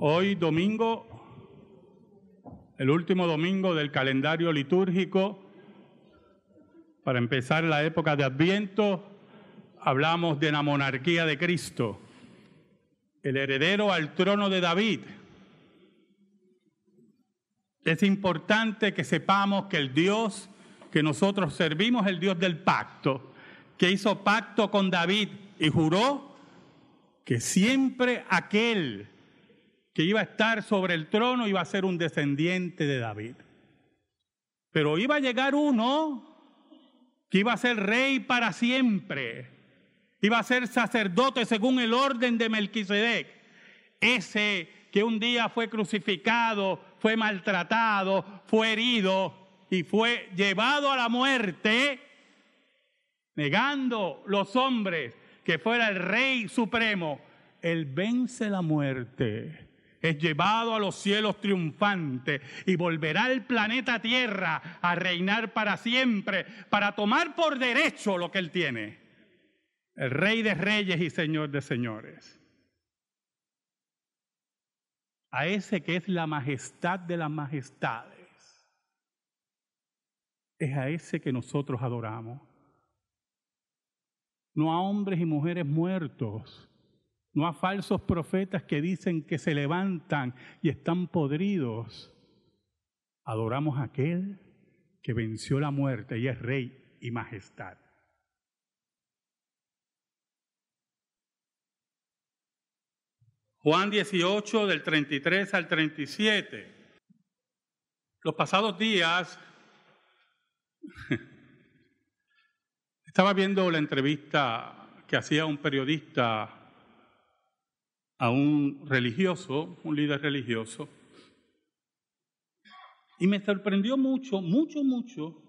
Hoy domingo, el último domingo del calendario litúrgico, para empezar la época de Adviento, hablamos de la monarquía de Cristo, el heredero al trono de David. Es importante que sepamos que el Dios que nosotros servimos el Dios del pacto, que hizo pacto con David y juró que siempre aquel que iba a estar sobre el trono iba a ser un descendiente de David. Pero iba a llegar uno que iba a ser rey para siempre, iba a ser sacerdote según el orden de Melquisedec, ese que un día fue crucificado, fue maltratado, fue herido y fue llevado a la muerte, negando los hombres que fuera el rey supremo, él vence la muerte es llevado a los cielos triunfante y volverá al planeta Tierra a reinar para siempre, para tomar por derecho lo que él tiene. El rey de reyes y señor de señores. A ese que es la majestad de las majestades. Es a ese que nosotros adoramos. No a hombres y mujeres muertos no a falsos profetas que dicen que se levantan y están podridos. Adoramos a aquel que venció la muerte y es rey y majestad. Juan 18 del 33 al 37. Los pasados días estaba viendo la entrevista que hacía un periodista a un religioso, un líder religioso, y me sorprendió mucho, mucho, mucho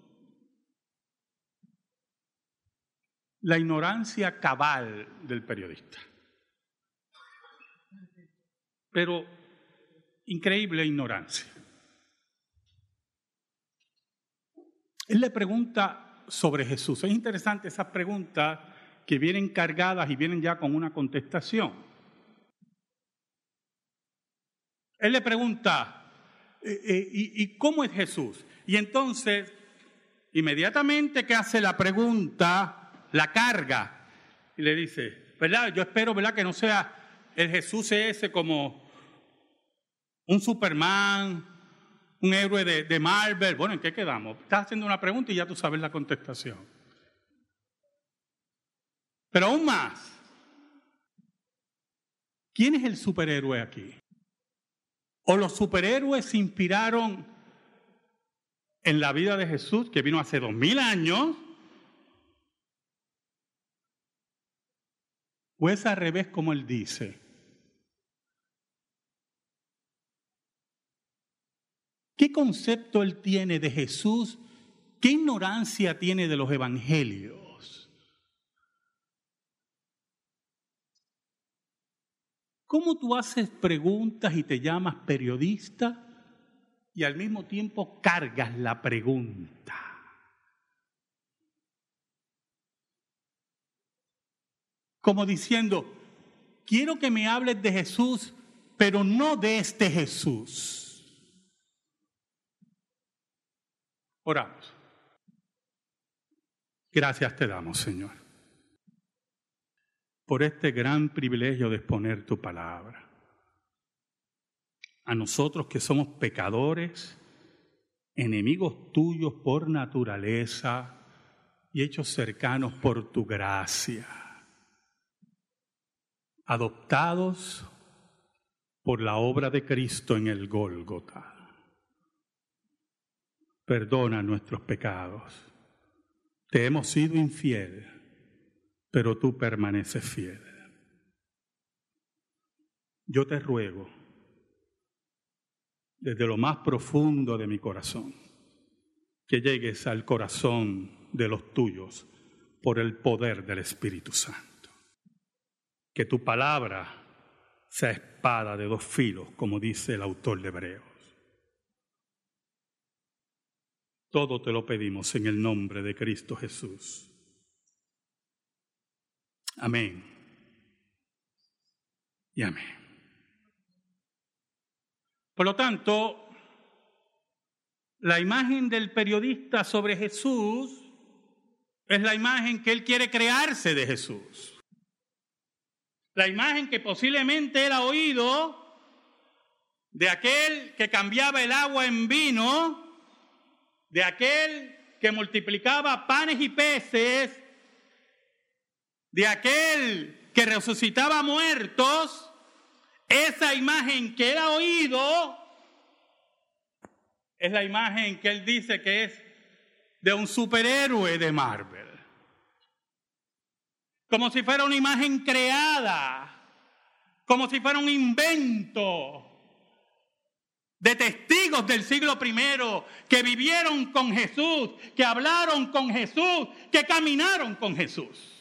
la ignorancia cabal del periodista. Pero increíble ignorancia. Él le pregunta sobre Jesús. Es interesante esas preguntas que vienen cargadas y vienen ya con una contestación. Él le pregunta, eh, eh, ¿y, cómo es Jesús? Y entonces, inmediatamente que hace la pregunta, la carga, y le dice, ¿verdad? Yo espero, ¿verdad? Que no sea el Jesús ese como un Superman, un héroe de, de Marvel. Bueno, ¿en qué quedamos? Estás haciendo una pregunta y ya tú sabes la contestación. Pero aún más, ¿quién es el superhéroe aquí? ¿O los superhéroes se inspiraron en la vida de Jesús, que vino hace dos mil años? ¿O es al revés como él dice? ¿Qué concepto él tiene de Jesús? ¿Qué ignorancia tiene de los evangelios? ¿Cómo tú haces preguntas y te llamas periodista y al mismo tiempo cargas la pregunta? Como diciendo, quiero que me hables de Jesús, pero no de este Jesús. Oramos. Gracias te damos, Señor por este gran privilegio de exponer tu palabra. A nosotros que somos pecadores, enemigos tuyos por naturaleza y hechos cercanos por tu gracia, adoptados por la obra de Cristo en el Gólgota. Perdona nuestros pecados. Te hemos sido infiel pero tú permaneces fiel. Yo te ruego, desde lo más profundo de mi corazón, que llegues al corazón de los tuyos por el poder del Espíritu Santo. Que tu palabra sea espada de dos filos, como dice el autor de Hebreos. Todo te lo pedimos en el nombre de Cristo Jesús. Amén. Y amén. Por lo tanto, la imagen del periodista sobre Jesús es la imagen que él quiere crearse de Jesús. La imagen que posiblemente él ha oído de aquel que cambiaba el agua en vino, de aquel que multiplicaba panes y peces, de aquel que resucitaba muertos, esa imagen que él ha oído es la imagen que él dice que es de un superhéroe de Marvel. Como si fuera una imagen creada, como si fuera un invento de testigos del siglo primero que vivieron con Jesús, que hablaron con Jesús, que caminaron con Jesús.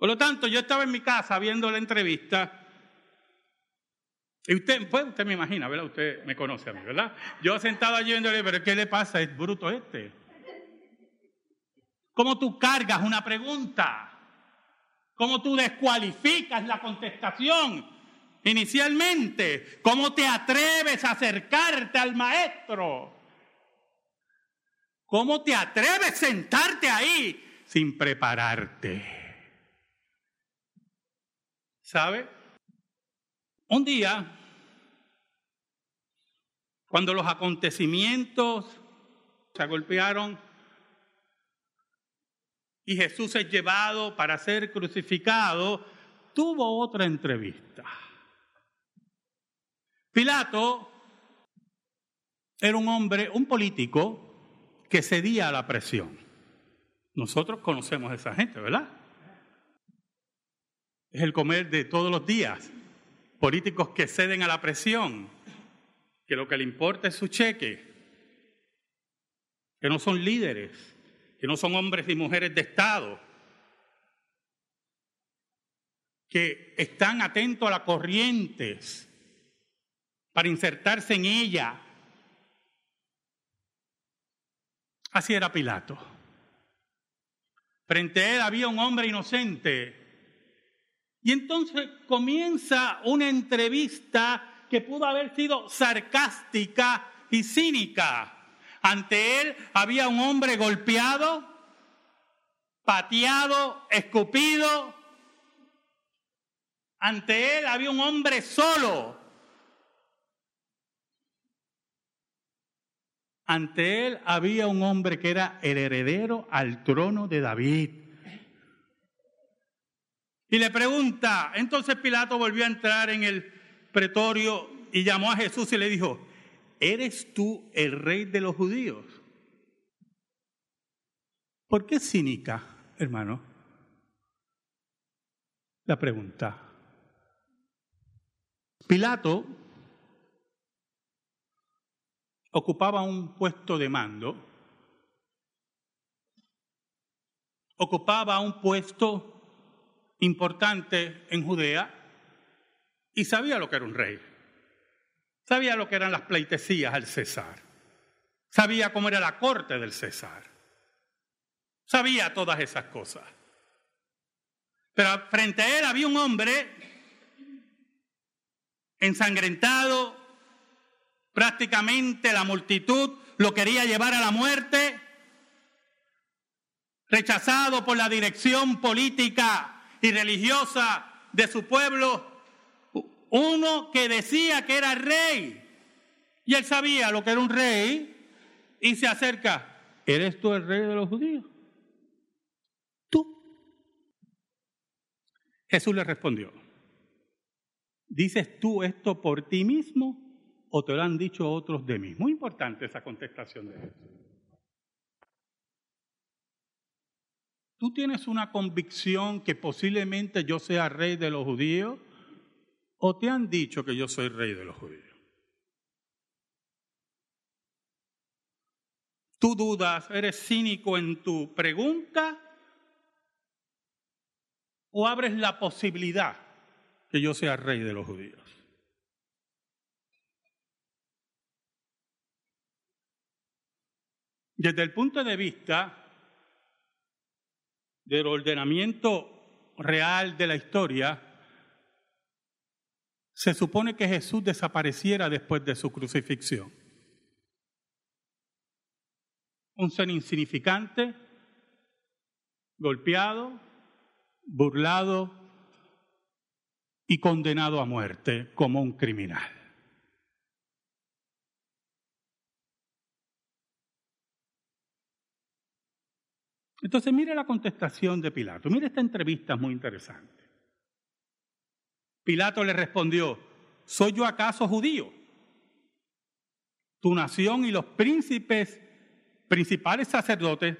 Por lo tanto, yo estaba en mi casa viendo la entrevista y usted, pues usted me imagina, ¿verdad? Usted me conoce a mí, ¿verdad? Yo sentado allí viéndole, pero ¿qué le pasa? Es bruto este. ¿Cómo tú cargas una pregunta? ¿Cómo tú descualificas la contestación? Inicialmente, ¿cómo te atreves a acercarte al maestro? ¿Cómo te atreves a sentarte ahí sin prepararte? ¿Sabe? Un día, cuando los acontecimientos se golpearon y Jesús es llevado para ser crucificado, tuvo otra entrevista. Pilato era un hombre, un político que cedía a la presión. Nosotros conocemos a esa gente, ¿verdad? Es el comer de todos los días políticos que ceden a la presión, que lo que le importa es su cheque, que no son líderes, que no son hombres y mujeres de Estado, que están atentos a las corrientes para insertarse en ella. Así era Pilato. Frente a él había un hombre inocente y entonces comienza una entrevista que pudo haber sido sarcástica y cínica. Ante él había un hombre golpeado, pateado, escupido. Ante él había un hombre solo. Ante él había un hombre que era el heredero al trono de David. Y le pregunta, entonces Pilato volvió a entrar en el pretorio y llamó a Jesús y le dijo, ¿eres tú el rey de los judíos? ¿Por qué cínica, hermano? La pregunta. Pilato ocupaba un puesto de mando, ocupaba un puesto importante en Judea y sabía lo que era un rey. Sabía lo que eran las pleitesías al César. Sabía cómo era la corte del César. Sabía todas esas cosas. Pero frente a él había un hombre ensangrentado, prácticamente la multitud lo quería llevar a la muerte, rechazado por la dirección política y religiosa de su pueblo, uno que decía que era rey. Y él sabía lo que era un rey y se acerca, ¿eres tú el rey de los judíos? Tú. Jesús le respondió, ¿dices tú esto por ti mismo o te lo han dicho otros de mí? Muy importante esa contestación de Jesús. ¿Tú tienes una convicción que posiblemente yo sea rey de los judíos? ¿O te han dicho que yo soy rey de los judíos? ¿Tú dudas, eres cínico en tu pregunta? ¿O abres la posibilidad que yo sea rey de los judíos? Desde el punto de vista del ordenamiento real de la historia, se supone que Jesús desapareciera después de su crucifixión. Un ser insignificante, golpeado, burlado y condenado a muerte como un criminal. Entonces mire la contestación de Pilato, mire esta entrevista muy interesante. Pilato le respondió, ¿soy yo acaso judío? Tu nación y los príncipes, principales sacerdotes,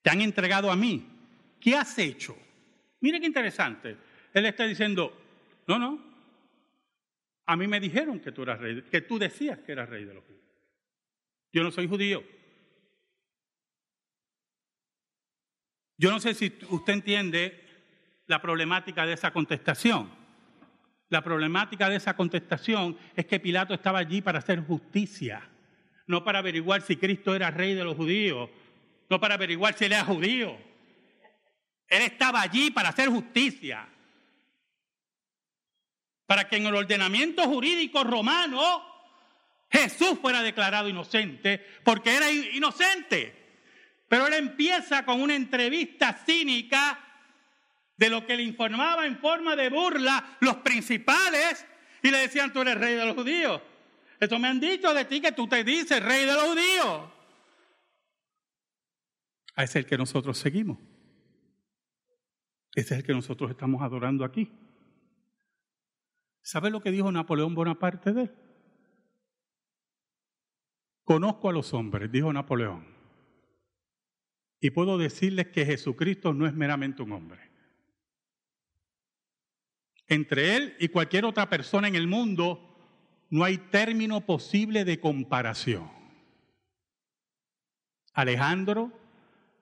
te han entregado a mí. ¿Qué has hecho? Mire qué interesante. Él está diciendo, no, no, a mí me dijeron que tú eras rey, que tú decías que eras rey de los judíos. Yo no soy judío. Yo no sé si usted entiende la problemática de esa contestación. La problemática de esa contestación es que Pilato estaba allí para hacer justicia, no para averiguar si Cristo era rey de los judíos, no para averiguar si él era judío. Él estaba allí para hacer justicia, para que en el ordenamiento jurídico romano Jesús fuera declarado inocente, porque era inocente. Pero él empieza con una entrevista cínica de lo que le informaba en forma de burla los principales y le decían, tú eres rey de los judíos. Esto me han dicho de ti que tú te dices rey de los judíos. A ese es el que nosotros seguimos. Ese es el que nosotros estamos adorando aquí. ¿Sabe lo que dijo Napoleón Bonaparte de él? Conozco a los hombres, dijo Napoleón. Y puedo decirles que Jesucristo no es meramente un hombre. Entre él y cualquier otra persona en el mundo no hay término posible de comparación. Alejandro,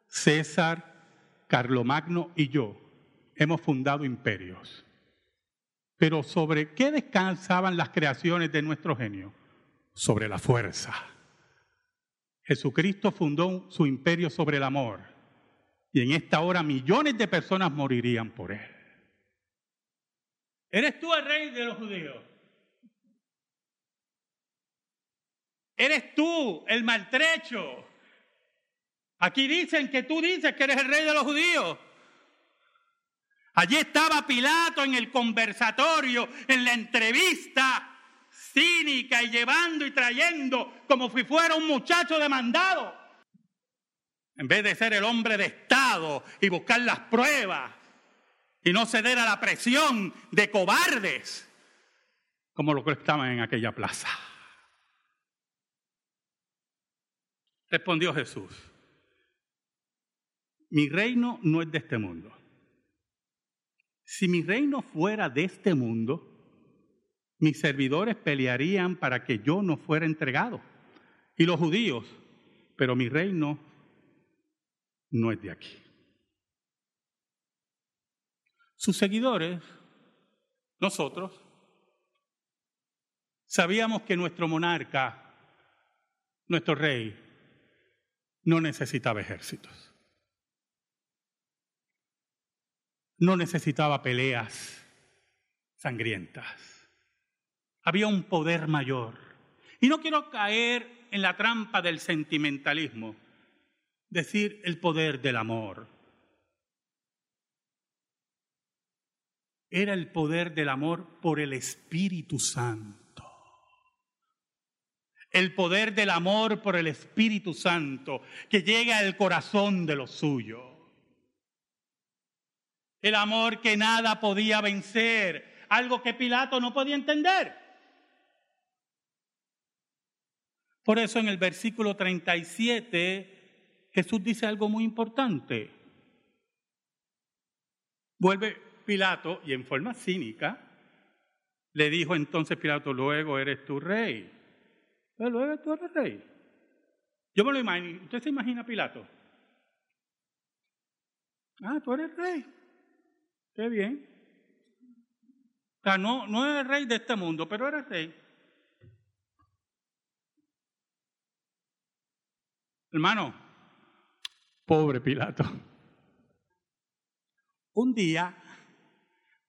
César, Carlomagno y yo hemos fundado imperios. Pero ¿sobre qué descansaban las creaciones de nuestro genio? Sobre la fuerza. Jesucristo fundó su imperio sobre el amor y en esta hora millones de personas morirían por él. ¿Eres tú el rey de los judíos? ¿Eres tú el maltrecho? Aquí dicen que tú dices que eres el rey de los judíos. Allí estaba Pilato en el conversatorio, en la entrevista, cínica y llevando y trayendo como si fuera un muchacho demandado. En vez de ser el hombre de Estado y buscar las pruebas y no ceder a la presión de cobardes como lo que estaban en aquella plaza. Respondió Jesús, mi reino no es de este mundo. Si mi reino fuera de este mundo, mis servidores pelearían para que yo no fuera entregado. Y los judíos, pero mi reino no es de aquí. Sus seguidores, nosotros, sabíamos que nuestro monarca, nuestro rey, no necesitaba ejércitos. No necesitaba peleas sangrientas había un poder mayor. Y no quiero caer en la trampa del sentimentalismo, decir el poder del amor. Era el poder del amor por el Espíritu Santo. El poder del amor por el Espíritu Santo que llega al corazón de los suyos. El amor que nada podía vencer, algo que Pilato no podía entender. Por eso en el versículo 37 Jesús dice algo muy importante. Vuelve Pilato y en forma cínica le dijo entonces Pilato, luego eres tu rey. Pero luego tú eres rey. Yo me lo imagino. ¿Usted se imagina Pilato? Ah, tú eres rey. Qué bien. O sea, no, no eres rey de este mundo, pero eres rey. Hermano, pobre Pilato. Un día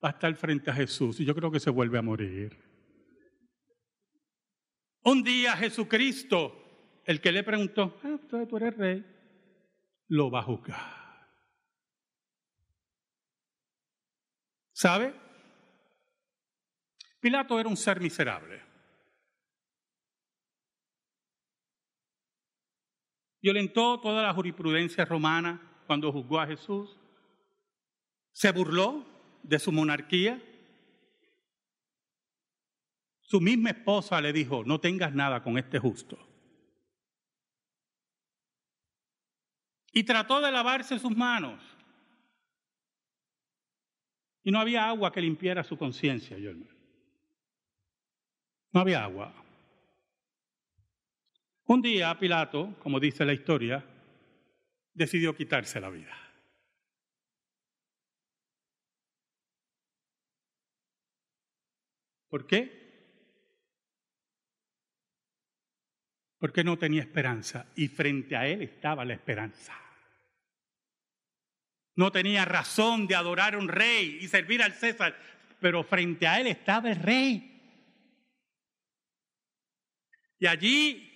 va a estar frente a Jesús y yo creo que se vuelve a morir. Un día Jesucristo, el que le preguntó, ah, tú eres rey, lo va a juzgar. ¿Sabe? Pilato era un ser miserable. Violentó toda la jurisprudencia romana cuando juzgó a Jesús. Se burló de su monarquía. Su misma esposa le dijo, no tengas nada con este justo. Y trató de lavarse sus manos. Y no había agua que limpiara su conciencia, yo hermano. No había agua. Un día Pilato, como dice la historia, decidió quitarse la vida. ¿Por qué? Porque no tenía esperanza y frente a él estaba la esperanza. No tenía razón de adorar a un rey y servir al César, pero frente a él estaba el rey. Y allí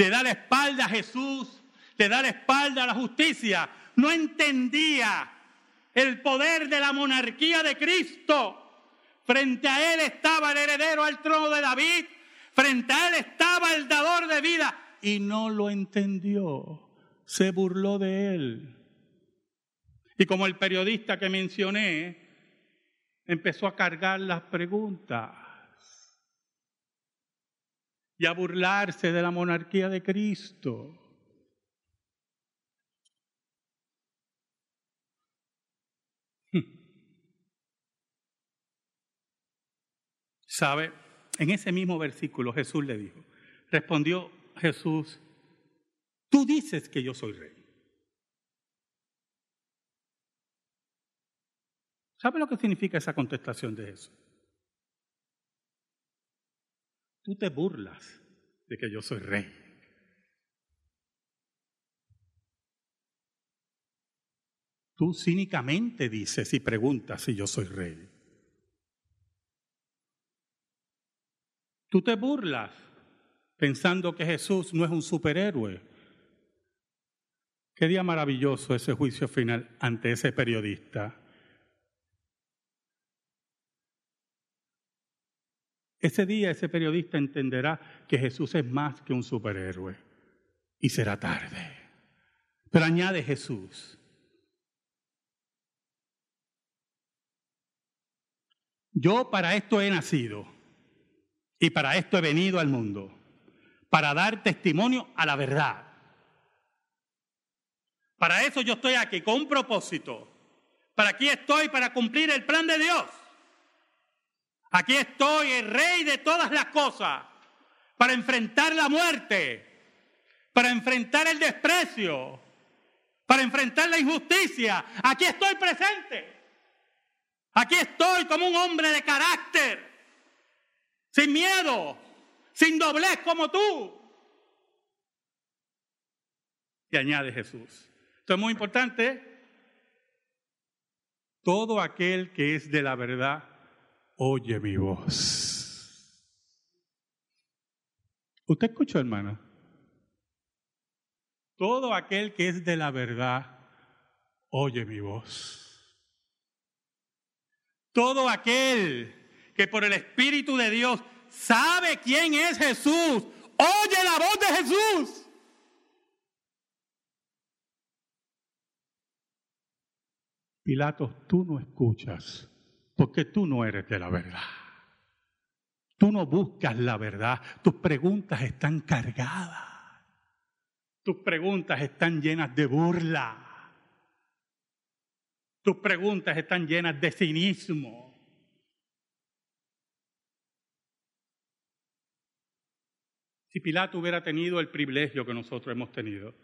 le da la espalda a Jesús, le da la espalda a la justicia. No entendía el poder de la monarquía de Cristo. Frente a él estaba el heredero al trono de David. Frente a él estaba el dador de vida. Y no lo entendió. Se burló de él. Y como el periodista que mencioné, empezó a cargar las preguntas y a burlarse de la monarquía de Cristo. ¿Sabe? En ese mismo versículo Jesús le dijo, respondió Jesús, tú dices que yo soy rey. ¿Sabe lo que significa esa contestación de Jesús? Tú te burlas de que yo soy rey. Tú cínicamente dices y preguntas si yo soy rey. Tú te burlas pensando que Jesús no es un superhéroe. Qué día maravilloso ese juicio final ante ese periodista. Ese día ese periodista entenderá que Jesús es más que un superhéroe y será tarde. Pero añade Jesús. Yo para esto he nacido y para esto he venido al mundo, para dar testimonio a la verdad. Para eso yo estoy aquí, con un propósito. Para aquí estoy para cumplir el plan de Dios. Aquí estoy, el rey de todas las cosas, para enfrentar la muerte, para enfrentar el desprecio, para enfrentar la injusticia. Aquí estoy presente. Aquí estoy como un hombre de carácter, sin miedo, sin doblez como tú. Y añade Jesús. Esto es muy importante. Todo aquel que es de la verdad oye mi voz. ¿Usted escuchó, hermana? Todo aquel que es de la verdad, oye mi voz. Todo aquel que por el Espíritu de Dios sabe quién es Jesús, oye la voz de Jesús. Pilatos, tú no escuchas porque tú no eres de la verdad. Tú no buscas la verdad. Tus preguntas están cargadas. Tus preguntas están llenas de burla. Tus preguntas están llenas de cinismo. Si Pilato hubiera tenido el privilegio que nosotros hemos tenido,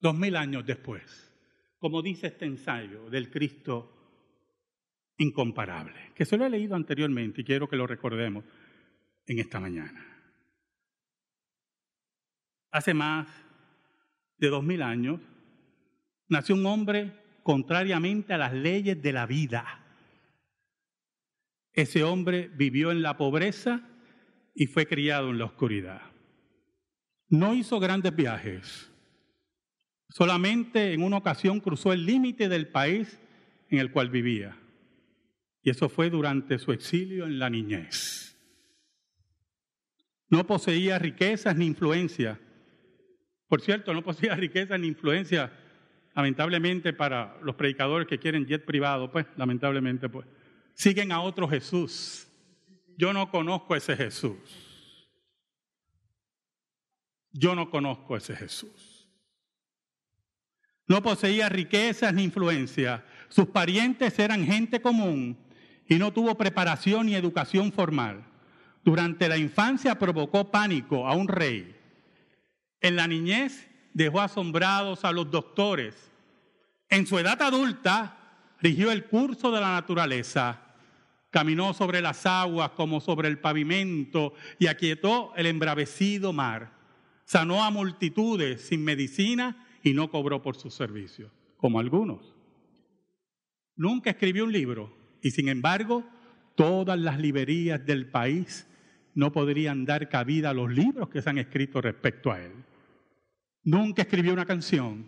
dos mil años después, como dice este ensayo del Cristo incomparable, que se lo he leído anteriormente y quiero que lo recordemos en esta mañana. Hace más de dos mil años nació un hombre contrariamente a las leyes de la vida. Ese hombre vivió en la pobreza y fue criado en la oscuridad. No hizo grandes viajes. Solamente en una ocasión cruzó el límite del país en el cual vivía. Y eso fue durante su exilio en la niñez. No poseía riquezas ni influencia. Por cierto, no poseía riquezas ni influencia, lamentablemente para los predicadores que quieren jet privado, pues, lamentablemente, pues, siguen a otro Jesús. Yo no conozco ese Jesús. Yo no conozco ese Jesús. No poseía riquezas ni influencia. Sus parientes eran gente común y no tuvo preparación ni educación formal. Durante la infancia provocó pánico a un rey. En la niñez dejó asombrados a los doctores. En su edad adulta rigió el curso de la naturaleza caminó sobre las aguas como sobre el pavimento y aquietó el embravecido mar. Sanó a multitudes sin medicina y no cobró por sus servicios, como algunos. Nunca escribió un libro y sin embargo todas las librerías del país no podrían dar cabida a los libros que se han escrito respecto a él. Nunca escribió una canción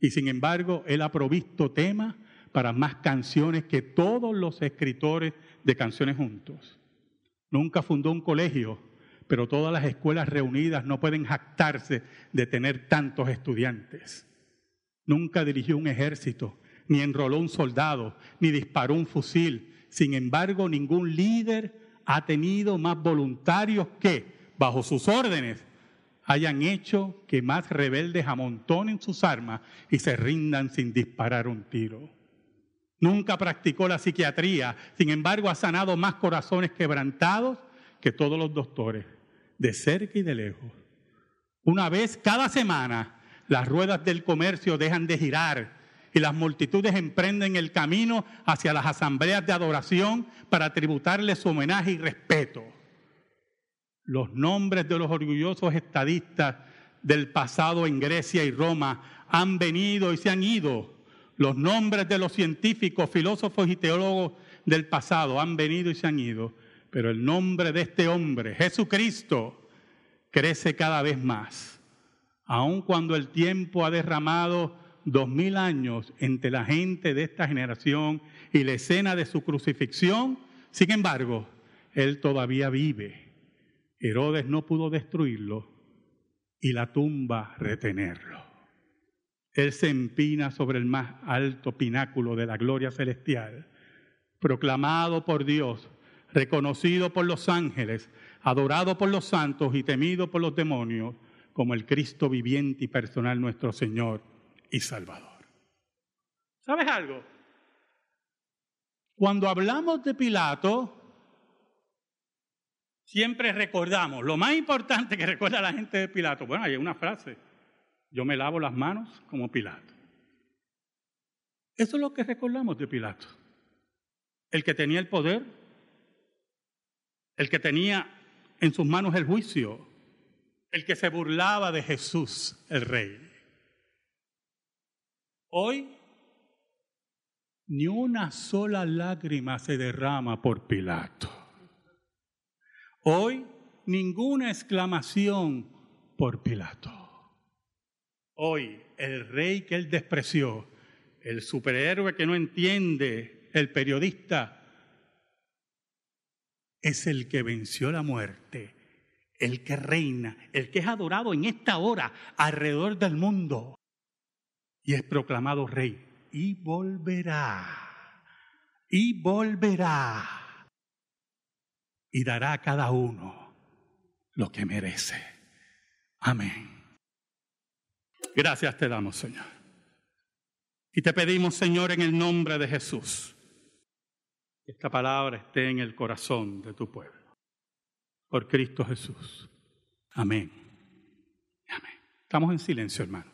y sin embargo él ha provisto temas para más canciones que todos los escritores de canciones juntos. Nunca fundó un colegio, pero todas las escuelas reunidas no pueden jactarse de tener tantos estudiantes. Nunca dirigió un ejército, ni enroló un soldado, ni disparó un fusil. Sin embargo, ningún líder ha tenido más voluntarios que, bajo sus órdenes, hayan hecho que más rebeldes amontonen sus armas y se rindan sin disparar un tiro. Nunca practicó la psiquiatría, sin embargo ha sanado más corazones quebrantados que todos los doctores, de cerca y de lejos. Una vez cada semana las ruedas del comercio dejan de girar y las multitudes emprenden el camino hacia las asambleas de adoración para tributarle su homenaje y respeto. Los nombres de los orgullosos estadistas del pasado en Grecia y Roma han venido y se han ido los nombres de los científicos, filósofos y teólogos del pasado han venido y se han ido, pero el nombre de este hombre, Jesucristo, crece cada vez más. Aun cuando el tiempo ha derramado dos mil años entre la gente de esta generación y la escena de su crucifixión, sin embargo, él todavía vive. Herodes no pudo destruirlo y la tumba retenerlo. Él se empina sobre el más alto pináculo de la gloria celestial, proclamado por Dios, reconocido por los ángeles, adorado por los santos y temido por los demonios, como el Cristo viviente y personal nuestro Señor y Salvador. ¿Sabes algo? Cuando hablamos de Pilato, siempre recordamos, lo más importante que recuerda la gente de Pilato, bueno, hay una frase, yo me lavo las manos como Pilato. Eso es lo que recordamos de Pilato. El que tenía el poder, el que tenía en sus manos el juicio, el que se burlaba de Jesús, el rey. Hoy ni una sola lágrima se derrama por Pilato. Hoy ninguna exclamación por Pilato. Hoy el rey que él despreció, el superhéroe que no entiende, el periodista, es el que venció la muerte, el que reina, el que es adorado en esta hora alrededor del mundo y es proclamado rey y volverá, y volverá y dará a cada uno lo que merece. Amén. Gracias te damos, Señor. Y te pedimos, Señor, en el nombre de Jesús, esta palabra esté en el corazón de tu pueblo. Por Cristo Jesús. Amén. Amén. Estamos en silencio, hermano.